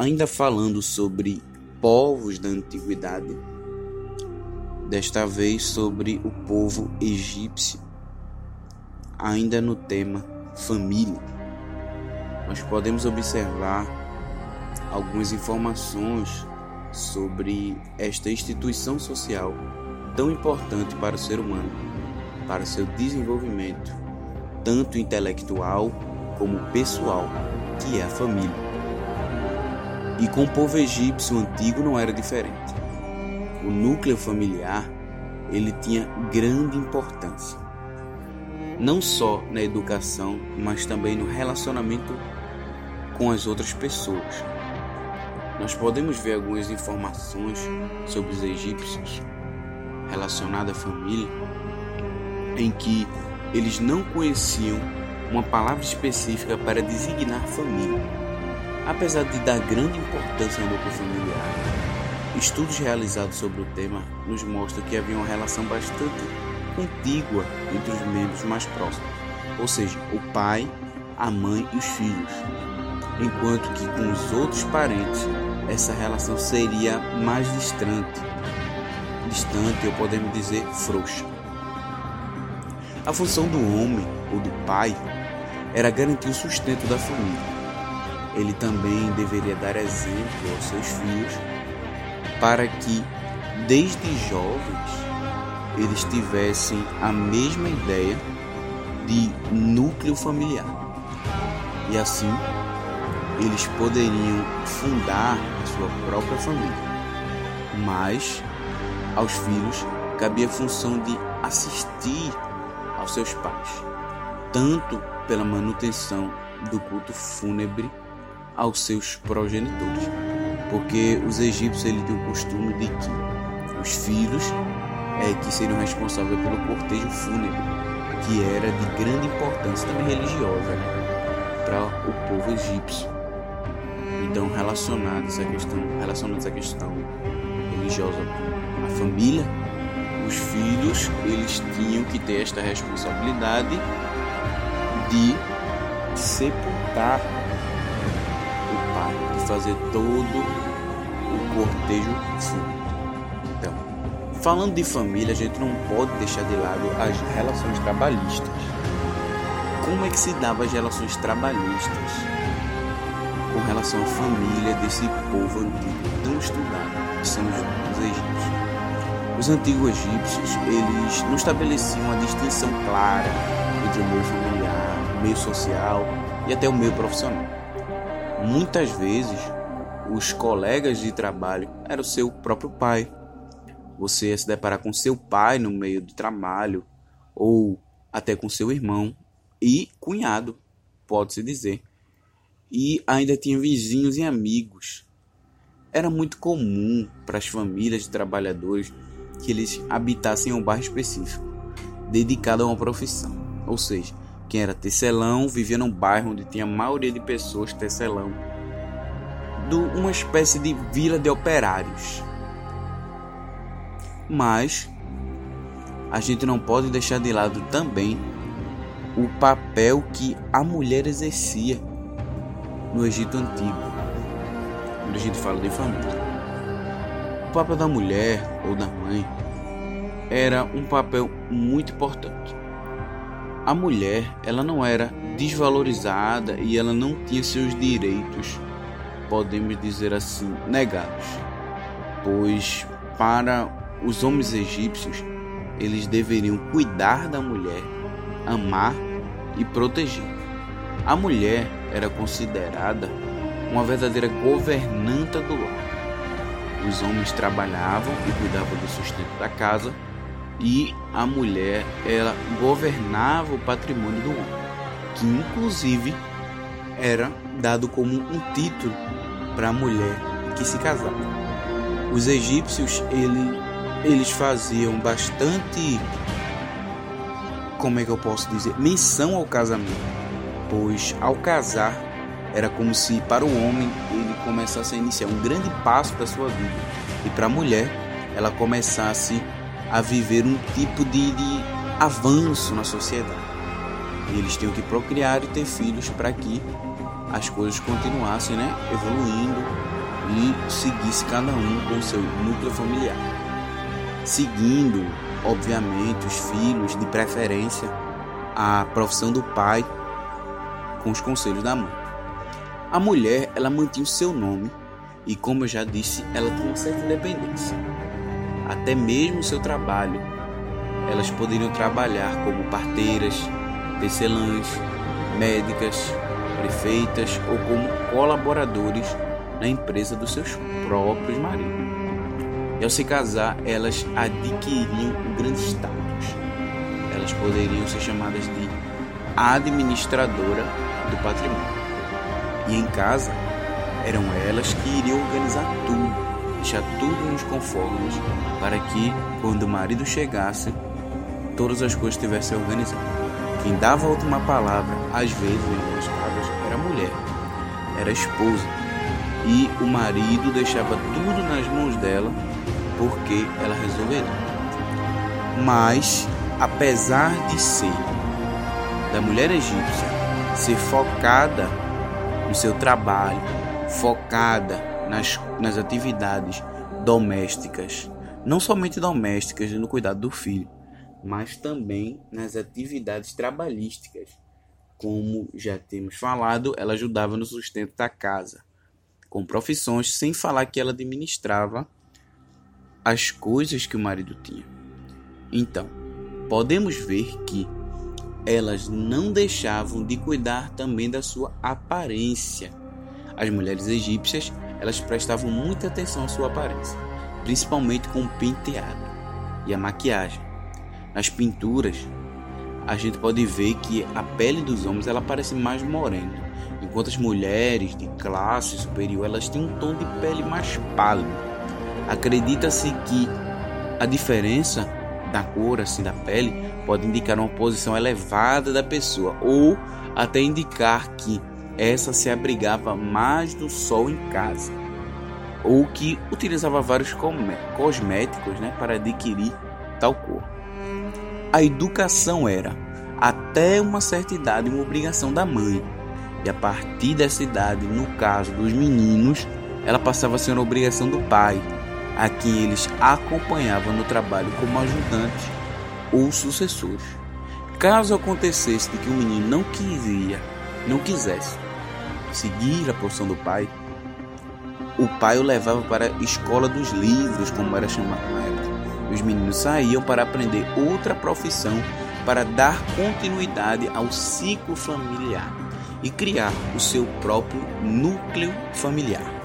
ainda falando sobre povos da antiguidade, desta vez sobre o povo egípcio, ainda no tema família. Nós podemos observar algumas informações sobre esta instituição social tão importante para o ser humano, para seu desenvolvimento, tanto intelectual como pessoal, que é a família. E com o povo egípcio antigo não era diferente. O núcleo familiar, ele tinha grande importância. Não só na educação, mas também no relacionamento com as outras pessoas. Nós podemos ver algumas informações sobre os egípcios relacionadas à família, em que eles não conheciam uma palavra específica para designar família Apesar de dar grande importância ao núcleo familiar, estudos realizados sobre o tema nos mostram que havia uma relação bastante contígua entre os membros mais próximos, ou seja, o pai, a mãe e os filhos, enquanto que com os outros parentes essa relação seria mais distante, distante ou podemos dizer frouxa. A função do homem ou do pai era garantir o sustento da família ele também deveria dar exemplo aos seus filhos para que, desde jovens, eles tivessem a mesma ideia de núcleo familiar. E assim, eles poderiam fundar a sua própria família. Mas aos filhos cabia a função de assistir aos seus pais, tanto pela manutenção do culto fúnebre aos seus progenitores, porque os egípcios eles tinham o costume de que os filhos é, que seriam responsáveis pelo cortejo fúnebre, que era de grande importância também religiosa né, para o povo egípcio. Então, relacionado essa questão, relacionado essa questão religiosa com a família, os filhos eles tinham que ter esta responsabilidade de sepultar fazer todo o cortejo fúnebre. Então, falando de família, a gente não pode deixar de lado as relações trabalhistas. Como é que se dava as relações trabalhistas com relação à família desse povo antigo tão estudado, que são os egípcios? Os antigos egípcios, eles não estabeleciam uma distinção clara entre o meio familiar, o meio social e até o meio profissional. Muitas vezes, os colegas de trabalho eram o seu próprio pai. Você ia se deparar com seu pai no meio do trabalho, ou até com seu irmão e cunhado, pode-se dizer. E ainda tinha vizinhos e amigos. Era muito comum para as famílias de trabalhadores que eles habitassem um bairro específico, dedicado a uma profissão. Ou seja, quem era tecelão vivia num bairro onde tinha a maioria de pessoas tecelão, do uma espécie de vila de operários. Mas a gente não pode deixar de lado também o papel que a mulher exercia no Egito Antigo, quando a gente fala de família. O papel da mulher ou da mãe era um papel muito importante a mulher ela não era desvalorizada e ela não tinha seus direitos, podemos dizer assim, negados, pois para os homens egípcios eles deveriam cuidar da mulher, amar e proteger. A mulher era considerada uma verdadeira governanta do lar. Os homens trabalhavam e cuidavam do sustento da casa e a mulher ela governava o patrimônio do homem, que inclusive era dado como um título para a mulher que se casava. Os egípcios ele, eles faziam bastante, como é que eu posso dizer, menção ao casamento, pois ao casar era como se para o homem ele começasse a iniciar um grande passo da sua vida e para a mulher ela começasse a viver um tipo de, de avanço na sociedade. E eles tinham que procriar e ter filhos para que as coisas continuassem né, evoluindo e seguisse cada um com o seu núcleo familiar. Seguindo, obviamente, os filhos, de preferência, a profissão do pai com os conselhos da mãe. A mulher, ela mantinha o seu nome e, como eu já disse, ela tinha uma certa independência. Até mesmo seu trabalho. Elas poderiam trabalhar como parteiras, tecelãs, médicas, prefeitas ou como colaboradores na empresa dos seus próprios maridos. E ao se casar, elas adquiriam um grande status. Elas poderiam ser chamadas de administradora do patrimônio. E em casa, eram elas que iriam organizar tudo, deixar tudo nos conformes, para que, quando o marido chegasse, todas as coisas estivessem organizadas. Quem dava a última palavra, às vezes, em algumas casas, era a mulher, era a esposa. E o marido deixava tudo nas mãos dela, porque ela resolveria. Mas, apesar de ser da mulher egípcia ser focada no seu trabalho, focada nas, nas atividades domésticas, não somente domésticas no cuidado do filho, mas também nas atividades trabalhísticas. Como já temos falado, ela ajudava no sustento da casa, com profissões, sem falar que ela administrava as coisas que o marido tinha. Então, podemos ver que elas não deixavam de cuidar também da sua aparência. As mulheres egípcias, elas prestavam muita atenção à sua aparência, principalmente com o penteado e a maquiagem. Nas pinturas, a gente pode ver que a pele dos homens ela parece mais morena, enquanto as mulheres de classe superior elas têm um tom de pele mais pálido. Acredita-se que a diferença da cor assim da pele pode indicar uma posição elevada da pessoa ou até indicar que essa se abrigava mais do sol em casa ou que utilizava vários cosméticos né, para adquirir tal cor. A educação era, até uma certa idade, uma obrigação da mãe, e a partir dessa idade, no caso dos meninos, ela passava a ser uma obrigação do pai, a quem eles acompanhavam no trabalho como ajudantes ou sucessores. Caso acontecesse de que o menino não queria, não quisesse seguir a profissão do pai, o pai o levava para a escola dos livros, como era chamado na época. Os meninos saíam para aprender outra profissão para dar continuidade ao ciclo familiar e criar o seu próprio núcleo familiar.